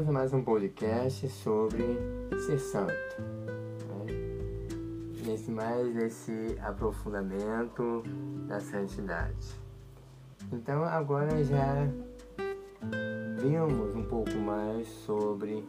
A mais um podcast sobre ser santo. Né? Nesse mais nesse aprofundamento da santidade. Então agora já vimos um pouco mais sobre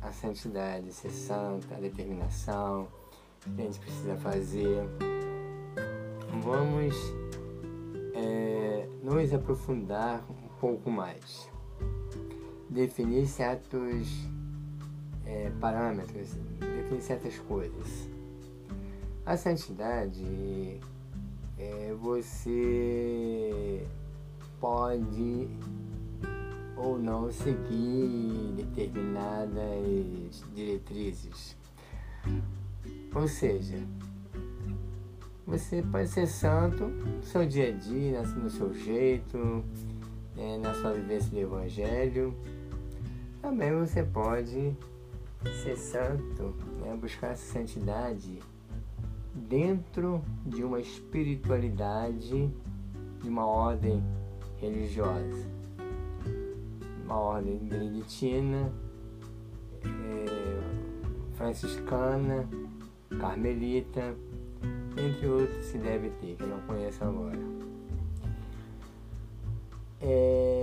a santidade, ser santo, a determinação que a gente precisa fazer. Vamos é, nos aprofundar um pouco mais definir certos é, parâmetros, definir certas coisas. A santidade é, você pode ou não seguir determinadas diretrizes. Ou seja, você pode ser santo no seu dia a dia, no seu jeito, é, na sua vivência do Evangelho, também você pode ser santo, né? buscar essa santidade dentro de uma espiritualidade, de uma ordem religiosa. Uma ordem beneditina, é, franciscana, carmelita, entre outros se deve ter, que eu não conheço agora. É,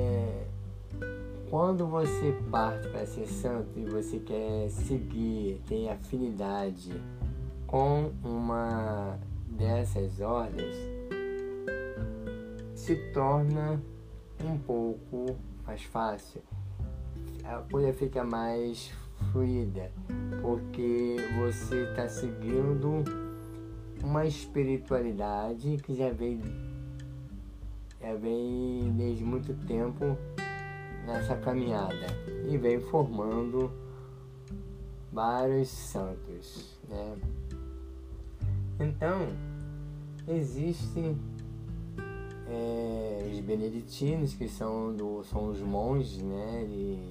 quando você parte para ser santo e você quer seguir, tem afinidade com uma dessas ordens, se torna um pouco mais fácil. A coisa fica mais fluida, porque você está seguindo uma espiritualidade que já vem, já vem desde muito tempo nessa caminhada e vem formando vários santos, né? Então, existem é, os beneditinos, que são, do, são os monges né, de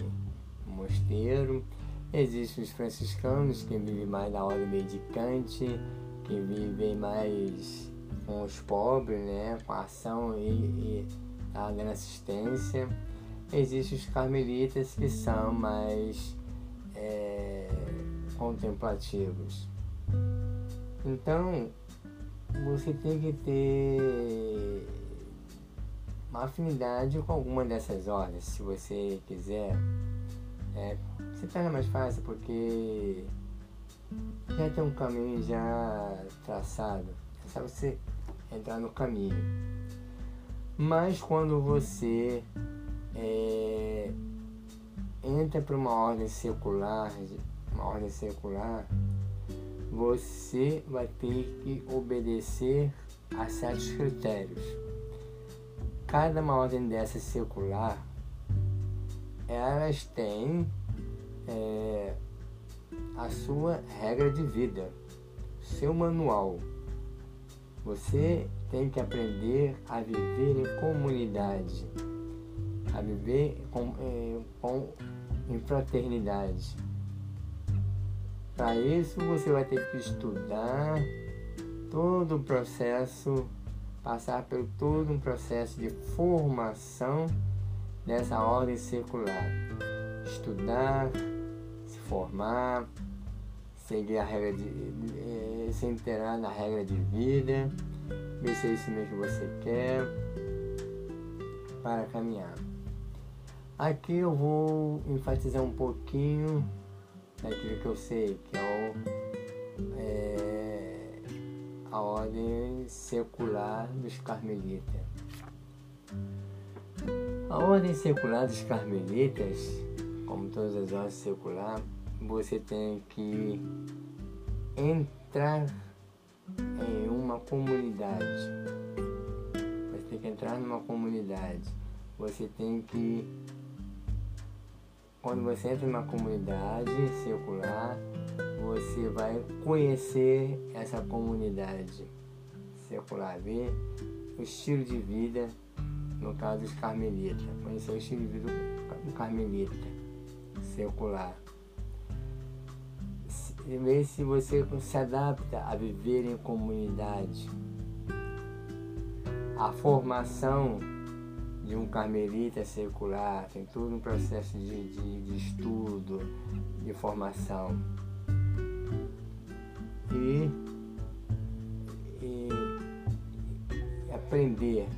mosteiro. Existem os franciscanos, que vivem mais na ordem medicante, que vivem mais com os pobres, né, com a ação e, e a dando assistência existem os carmelitas que são mais é, contemplativos. Então, você tem que ter uma afinidade com alguma dessas ordens, se você quiser. É, se torna mais fácil porque já tem um caminho já traçado. É só você entrar no caminho. Mas quando você é, entra para uma ordem secular, uma ordem secular, você vai ter que obedecer a certos critérios. Cada uma ordem dessa secular, elas têm é, a sua regra de vida, seu manual. Você tem que aprender a viver em comunidade a viver com, é, com, em fraternidade. Para isso você vai ter que estudar todo o processo, passar por todo um processo de formação dessa ordem circular. Estudar, se formar, seguir a regra de. se inteirar na regra de vida, ver se é isso mesmo que você quer para caminhar. Aqui eu vou enfatizar um pouquinho daquilo que eu sei, que é, o, é a ordem secular dos carmelitas. A ordem secular dos carmelitas, como todas as ordens seculares, você tem que entrar em uma comunidade. Você tem que entrar numa comunidade. Você tem que quando você entra numa comunidade secular, você vai conhecer essa comunidade secular, ver o estilo de vida, no caso dos carmelitas, conhecer o estilo de vida do carmelita secular. Ver se você se adapta a viver em comunidade. A formação de um carmelita secular, tem todo um processo de, de, de estudo, de formação. E, e, e aprender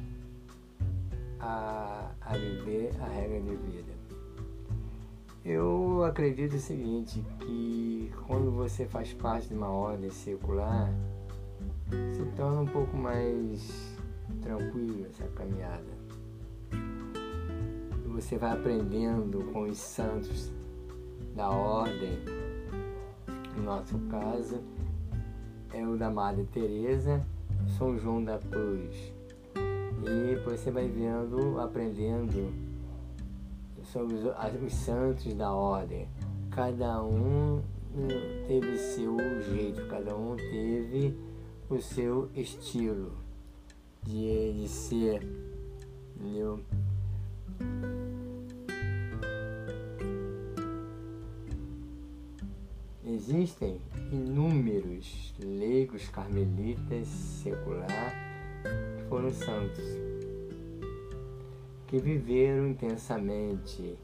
a, a viver a regra de vida. Eu acredito o seguinte, que quando você faz parte de uma ordem circular, se torna um pouco mais tranquilo essa caminhada. Você vai aprendendo com os santos da ordem, no nosso caso, é o da Madre Teresa, São João da Cruz. E você vai vendo, aprendendo sobre os, os santos da ordem. Cada um eh, teve seu jeito, cada um teve o seu estilo de, de ser. Entendeu? Existem inúmeros leigos carmelitas secular que foram santos que viveram intensamente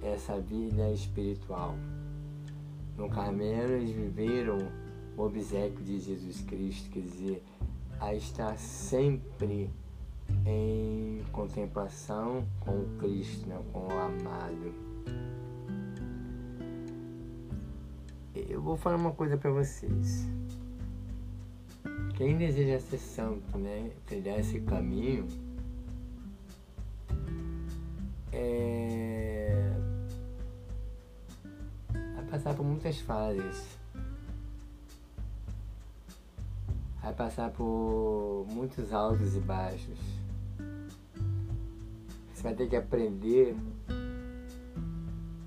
essa vida espiritual. No Carmelo, eles viveram o obsequio de Jesus Cristo, quer dizer, a estar sempre em contemplação com o Cristo, né, com o amado. Vou falar uma coisa para vocês. Quem deseja ser santo, né, trilhar esse caminho, é... vai passar por muitas fases. Vai passar por muitos altos e baixos. Você vai ter que aprender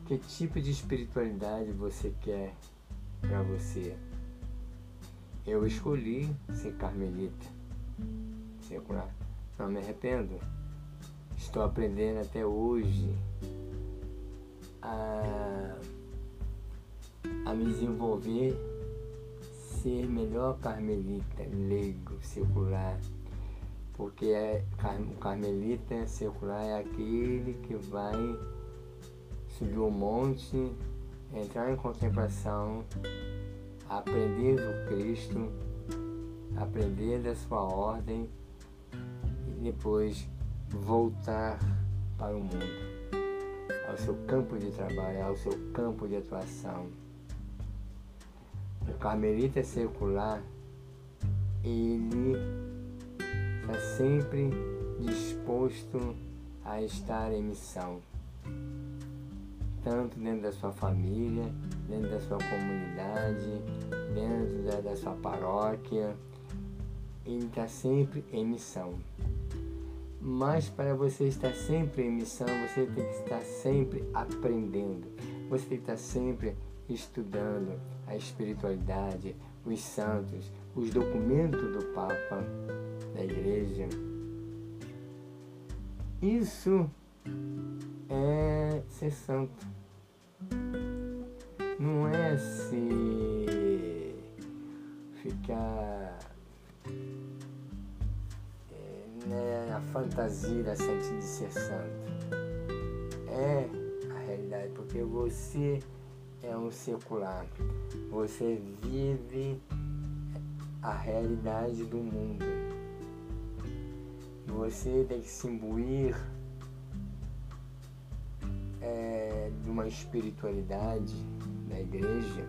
que tipo de espiritualidade você quer para você. Eu escolhi ser carmelita, secular. Não me arrependo. Estou aprendendo até hoje a, a me desenvolver, ser melhor carmelita, leigo, circular. Porque é, o carmelita circular é aquele que vai subir um monte, entrar em contemplação, aprender do Cristo, aprender da sua ordem e depois voltar para o mundo, ao seu campo de trabalho, ao seu campo de atuação. O carmelita secular, ele está sempre disposto a estar em missão, tanto dentro da sua família, dentro da sua comunidade, dentro da, da sua paróquia. Ele está sempre em missão. Mas para você estar sempre em missão, você tem que estar sempre aprendendo. Você tem que estar sempre estudando a espiritualidade, os santos, os documentos do Papa, da Igreja. Isso é ser santo. Não é se ficar né, a fantasia da de ser santo. É a realidade, porque você é um secular. Você vive a realidade do mundo. Você tem que se imbuir espiritualidade da igreja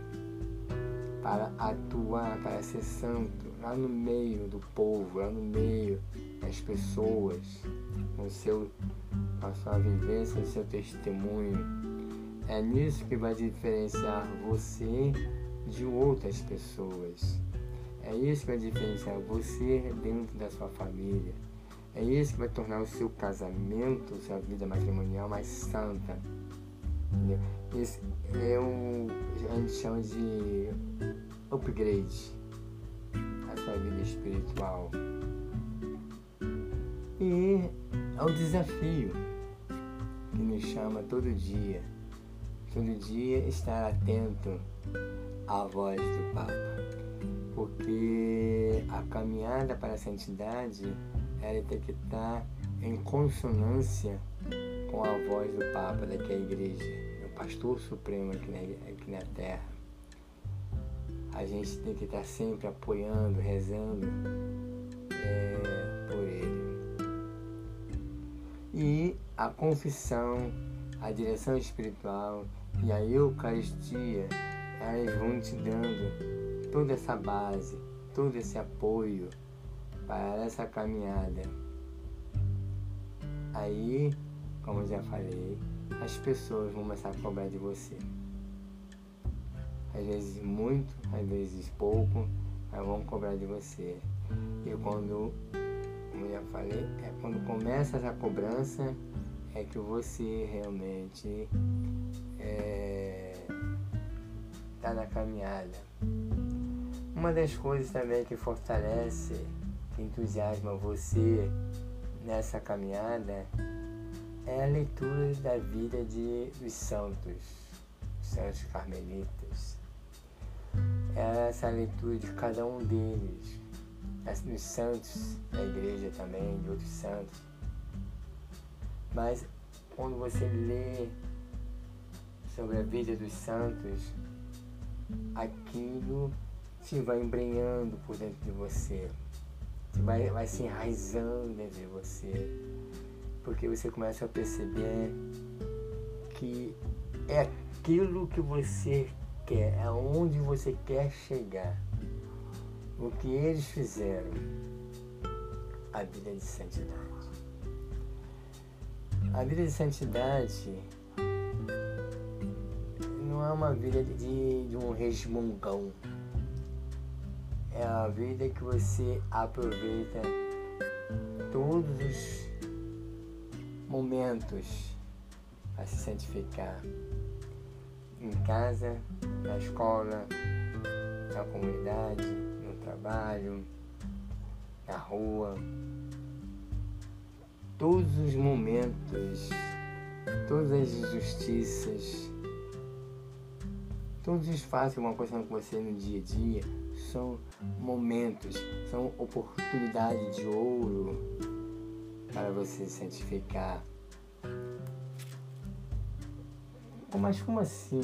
para atuar, para ser santo lá no meio do povo, lá no meio das pessoas, com, seu, com a sua vivência, o seu testemunho. É nisso que vai diferenciar você de outras pessoas. É isso que vai diferenciar você dentro da sua família. É isso que vai tornar o seu casamento, sua vida matrimonial mais santa. Entendeu? Esse é um, a gente chama de upgrade a sua vida espiritual. E ao desafio que nos chama todo dia, todo dia estar atento à voz do Papa, porque a caminhada para a santidade ela tem que estar em consonância com a voz do Papa daqui a igreja, o pastor supremo aqui na, aqui na terra. A gente tem que estar sempre apoiando, rezando é, por ele. E a confissão, a direção espiritual e a Eucaristia, elas vão te dando toda essa base, todo esse apoio para essa caminhada. Aí, como já falei, as pessoas vão começar a cobrar de você. Às vezes muito, às vezes pouco, mas vão cobrar de você. E quando, como já falei, é quando começa essa cobrança, é que você realmente está é, tá na caminhada. Uma das coisas também que fortalece, que entusiasma você nessa caminhada é a leitura da vida de, dos santos, os santos carmelitas. É essa leitura de cada um deles, dos santos da igreja também, de outros santos. Mas quando você lê sobre a vida dos santos, aquilo se vai embrenhando por dentro de você, vai, vai se enraizando dentro de você, porque você começa a perceber que é aquilo que você quer, é onde você quer chegar. O que eles fizeram, a vida de santidade. A vida de santidade não é uma vida de, de um resmungão é a vida que você aproveita todos os momentos a se santificar em casa, na escola, na comunidade, no trabalho, na rua. Todos os momentos, todas as injustiças, todos os fatos que vão acontecendo com você no dia a dia são momentos, são oportunidades de ouro para você santificar. Mas como assim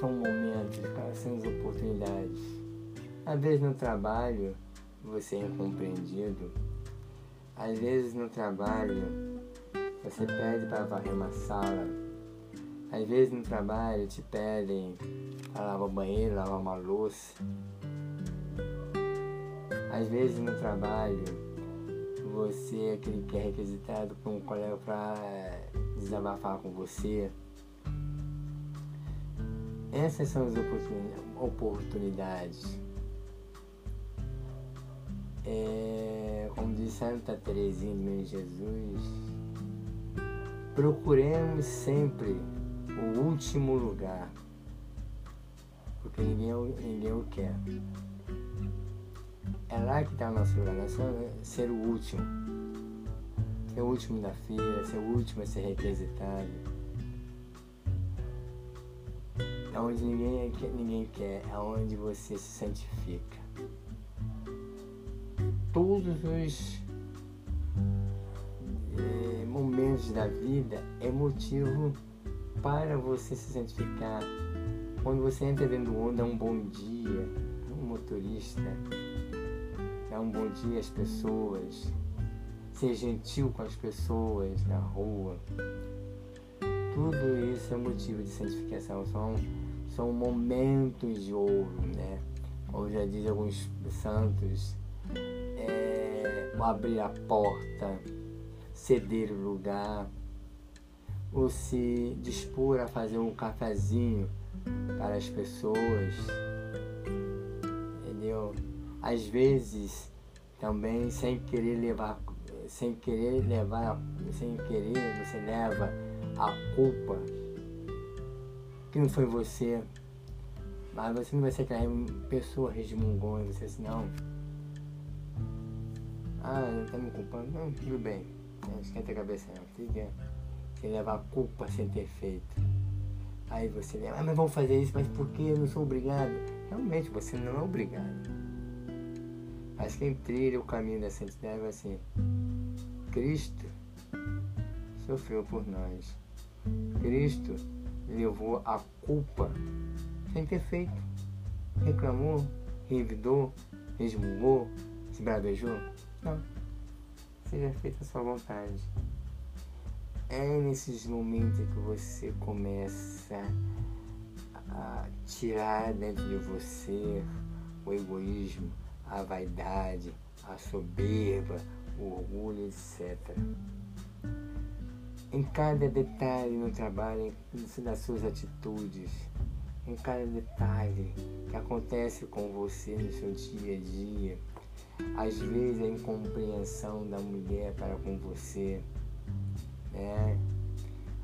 são momentos, são as oportunidades? Às vezes no trabalho você é incompreendido, às vezes no trabalho você pede para varrer uma sala, às vezes no trabalho te pedem para lavar o banheiro, lavar uma louça. Às vezes no trabalho, você é aquele que é requisitado por um colega para desabafar com você. Essas são as oportunidades. É, como diz Santa Teresinha de Jesus, procuremos sempre o último lugar, porque ninguém, ninguém o quer. É lá que está o nosso lugar, nós somos ser o último. Ser o último da fila, ser o último a ser requisitado. É onde ninguém, ninguém quer, é onde você se santifica. Todos os eh, momentos da vida é motivo para você se santificar. Quando você entra dentro do onda, é um bom dia, um motorista, dar um bom dia às pessoas, ser gentil com as pessoas na rua. Tudo isso é motivo de santificação, são, são momentos de ouro, né? Como já diz alguns santos, é, abrir a porta, ceder o lugar, ou se dispor a fazer um cafezinho para as pessoas? Às vezes também sem querer levar sem querer levar sem querer você leva a culpa que não foi você. Mas você não vai ser aquela pessoa resmungona você assim não. Ah tá me culpando. Não tudo bem. Não esquenta a cabeça não fica sem levar a culpa sem ter feito. Aí você lembra ah, mas vamos fazer isso mas por que eu não sou obrigado. Realmente você não é obrigado mas quem trilha o caminho da santidade assim, Cristo sofreu por nós. Cristo levou a culpa sem ter feito. Reclamou, revidou, resmungou, se bravejou. Não. Seja feita a sua vontade. É nesses momentos que você começa a tirar dentro de você o egoísmo, a vaidade, a soberba, o orgulho, etc. Em cada detalhe no trabalho, das suas atitudes, em cada detalhe que acontece com você no seu dia a dia, às vezes a incompreensão da mulher para com você, né?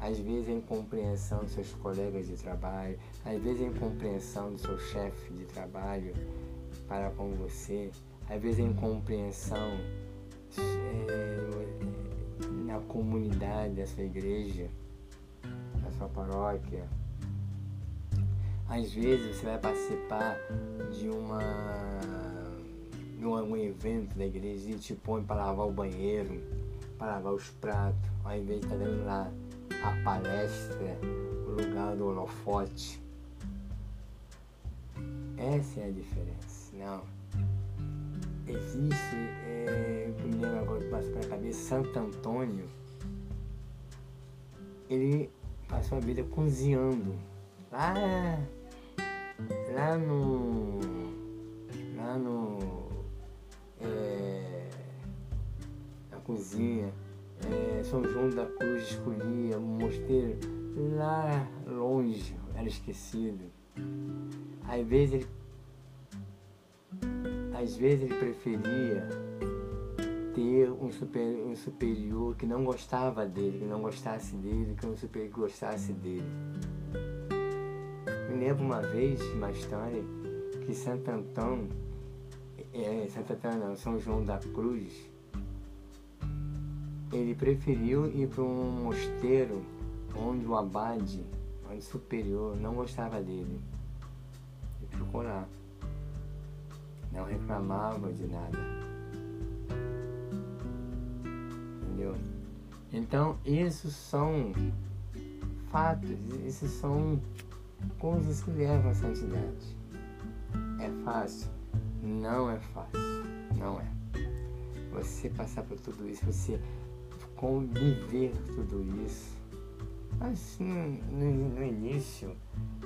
às vezes a incompreensão dos seus colegas de trabalho, às vezes a incompreensão do seu chefe de trabalho para com você, às vezes a incompreensão é, na comunidade da sua igreja, da sua paróquia. Às vezes você vai participar de uma de um evento da igreja e te põe para lavar o banheiro, para lavar os pratos, ao invés de estar tá dando lá a palestra, o lugar do holofote. Essa é a diferença, não. Existe, é, eu me lembro agora que passa pela cabeça, Santo Antônio, ele passou a vida cozinhando. Lá, lá no. Lá no. É, na cozinha, é, São João da Cruz escolhia um mosteiro lá longe, era esquecido. Às vezes ele, às vezes ele preferia ter um, super, um superior que não gostava dele, que não gostasse dele, que um superior que gostasse dele. Me lembro uma vez, uma história, que Santo Antão, é, Santo Antão não, São João da Cruz, ele preferiu ir para um mosteiro onde o abade, onde o superior, não gostava dele. Ele ficou lá. Não reclamava de nada. Entendeu? Então, isso são fatos, isso são coisas que levam à santidade. É fácil? Não é fácil. Não é. Você passar por tudo isso, você conviver tudo isso. Mas no, no, no, início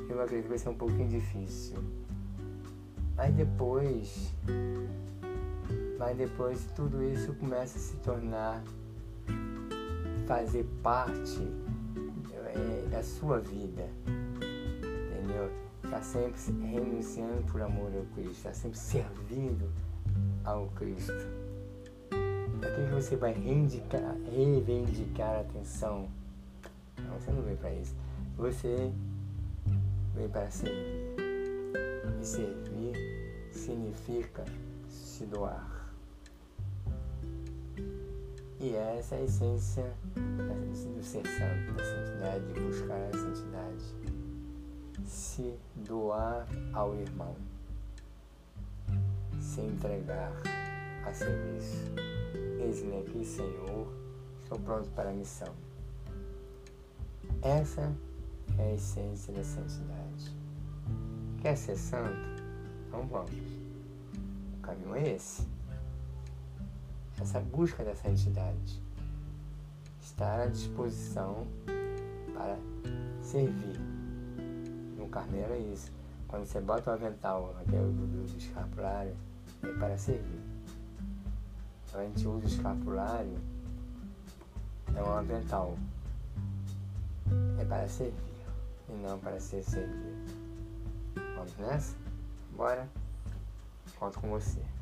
eu acredito que vai ser um pouquinho difícil. Mas depois, mas depois tudo isso começa a se tornar, fazer parte é, da sua vida. Entendeu? Está sempre renunciando por amor ao Cristo, está sempre servindo ao Cristo. Para que você vai reivindicar, reivindicar atenção? Não, você não veio para isso. Você veio para servir. E servir significa se doar. E essa é a essência do ser santo, da santidade, de buscar a santidade. Se doar ao irmão. Se entregar a serviço. Eis-me aqui, Senhor, estou pronto para a missão. Essa é a essência da santidade. Quer ser santo? Então vamos. Caminho é esse. Essa busca da santidade. Estar à disposição para servir. No Carmelo é isso. Quando você bota o avental, aquele do, escapulário, é para servir a gente usa o escapulário, é um avental. É para servir e não para ser servido. Vamos nessa? Bora? Conto com você.